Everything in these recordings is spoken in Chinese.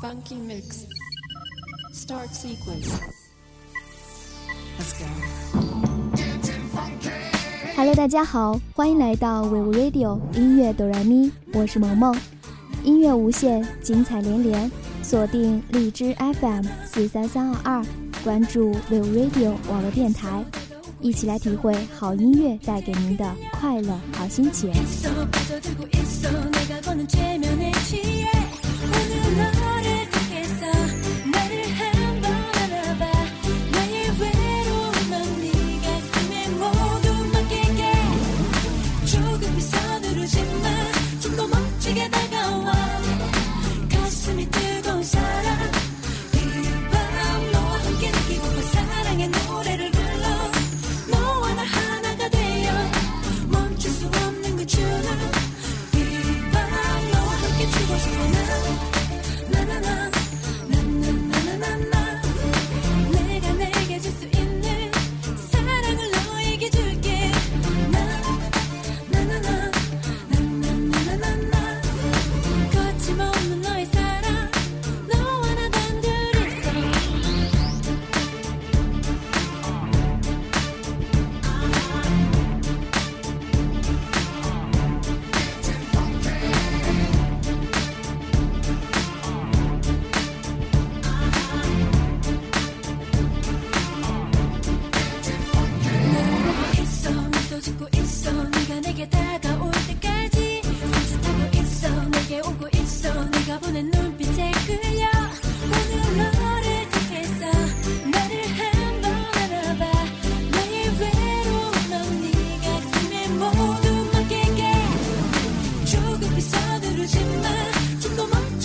Funky mix. Start sequence. Let's go. Hello，大家好，欢迎来到 We Radio 音乐哆来咪，我是萌萌，音乐无限，精彩连连，锁定荔枝 FM 四三三二二，关注 We Radio 网络电台，一起来体会好音乐带给您的快乐好心情。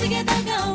together, go.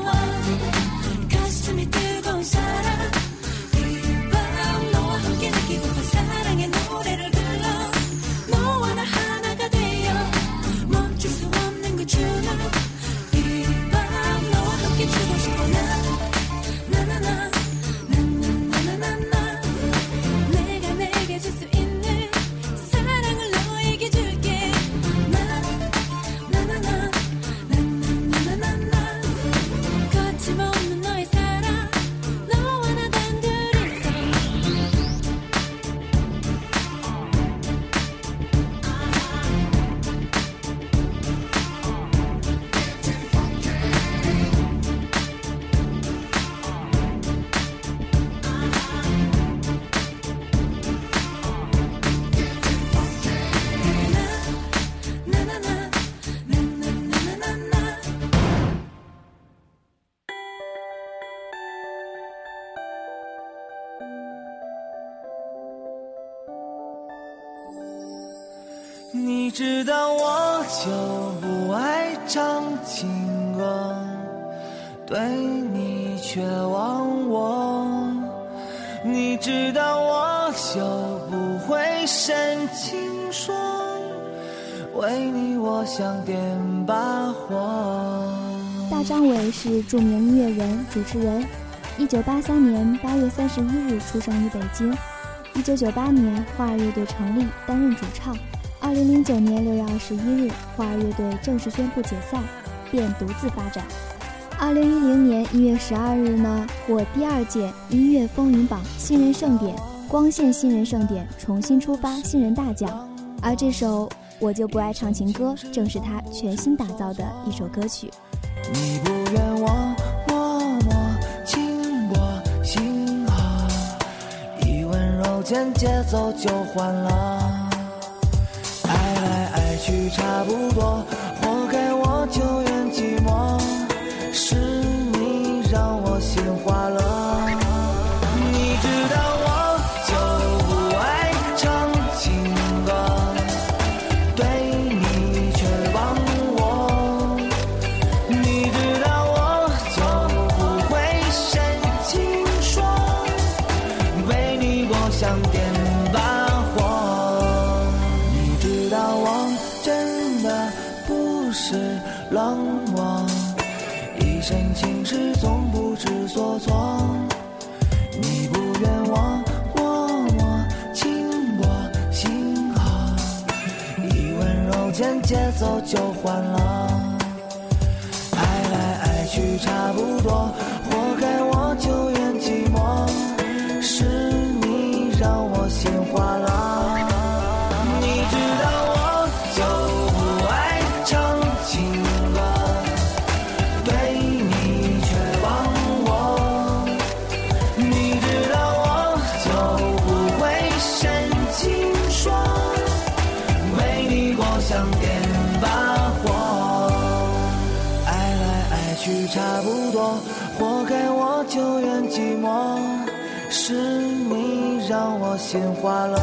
你知道我就不爱唱情歌，对你却忘我。你知道我就不会深情说，为你我想点把火。大张伟是著名音乐人、主持人。一九八三年八月三十一日出生于北京。一九九八年，花儿乐队成立，担任主唱。二零零九年六月二十一日，花儿乐队正式宣布解散，便独自发展。二零一零年一月十二日呢，获第二届音乐风云榜新人盛典光线新人盛典重新出发新人大奖。而这首《我就不爱唱情歌》正是他全新打造的一首歌曲。你不怨我默默亲我心啊，一温柔间节奏就换了。去差不多，活该我就愿寂寞，是你让我心花了。你知道我就不爱唱情歌，对你却忘我。你知道我就不会深情说，为你我想点总不知所措。你不怨我默默亲我心河，一温柔间节奏就缓了。爱来爱去差不多，来爱去差不多，活该我就怨寂寞。是你让我心化了，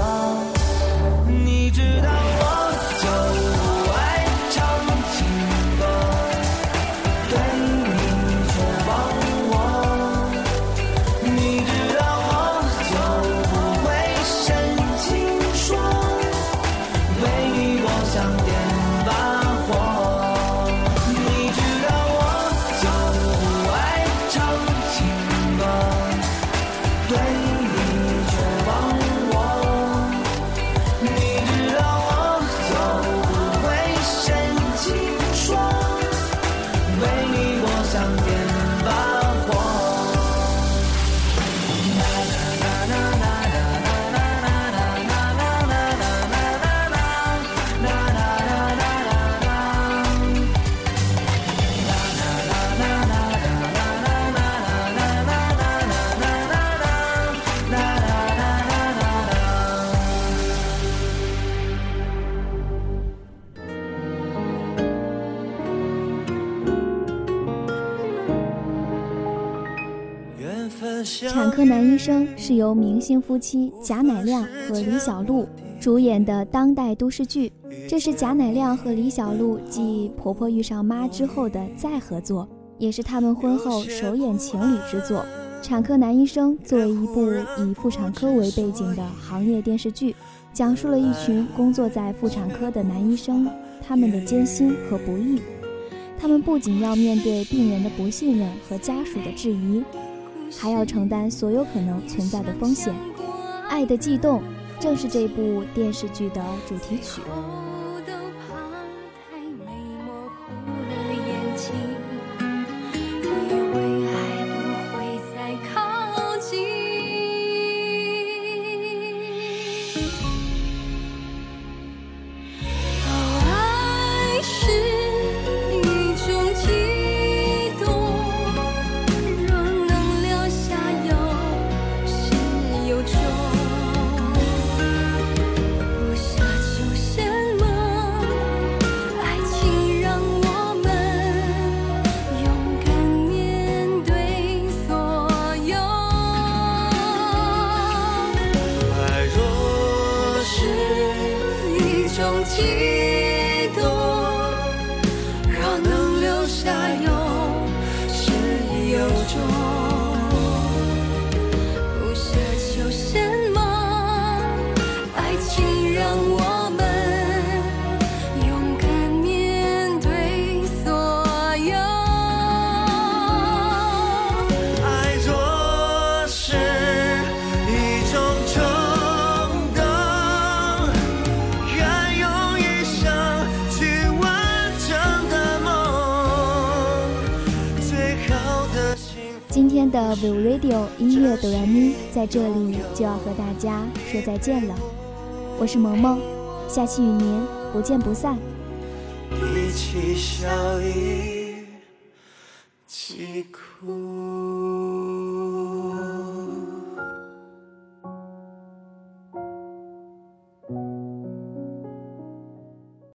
产科男医生是由明星夫妻贾乃亮和李小璐主演的当代都市剧，这是贾乃亮和李小璐继《婆婆遇上妈》之后的再合作，也是他们婚后首演情侣之作。《产科男医生》作为一部以妇产科为背景的行业电视剧，讲述了一群工作在妇产科的男医生他们的艰辛和不易。他们不仅要面对病人的不信任和家属的质疑，还要承担所有可能存在的风险。《爱的悸动》正是这部电视剧的主题曲。you 今天的 Viu Radio 音乐哆来咪在这里就要和大家说再见了，我是萌萌，下期与您不见不散。一起笑，一起哭。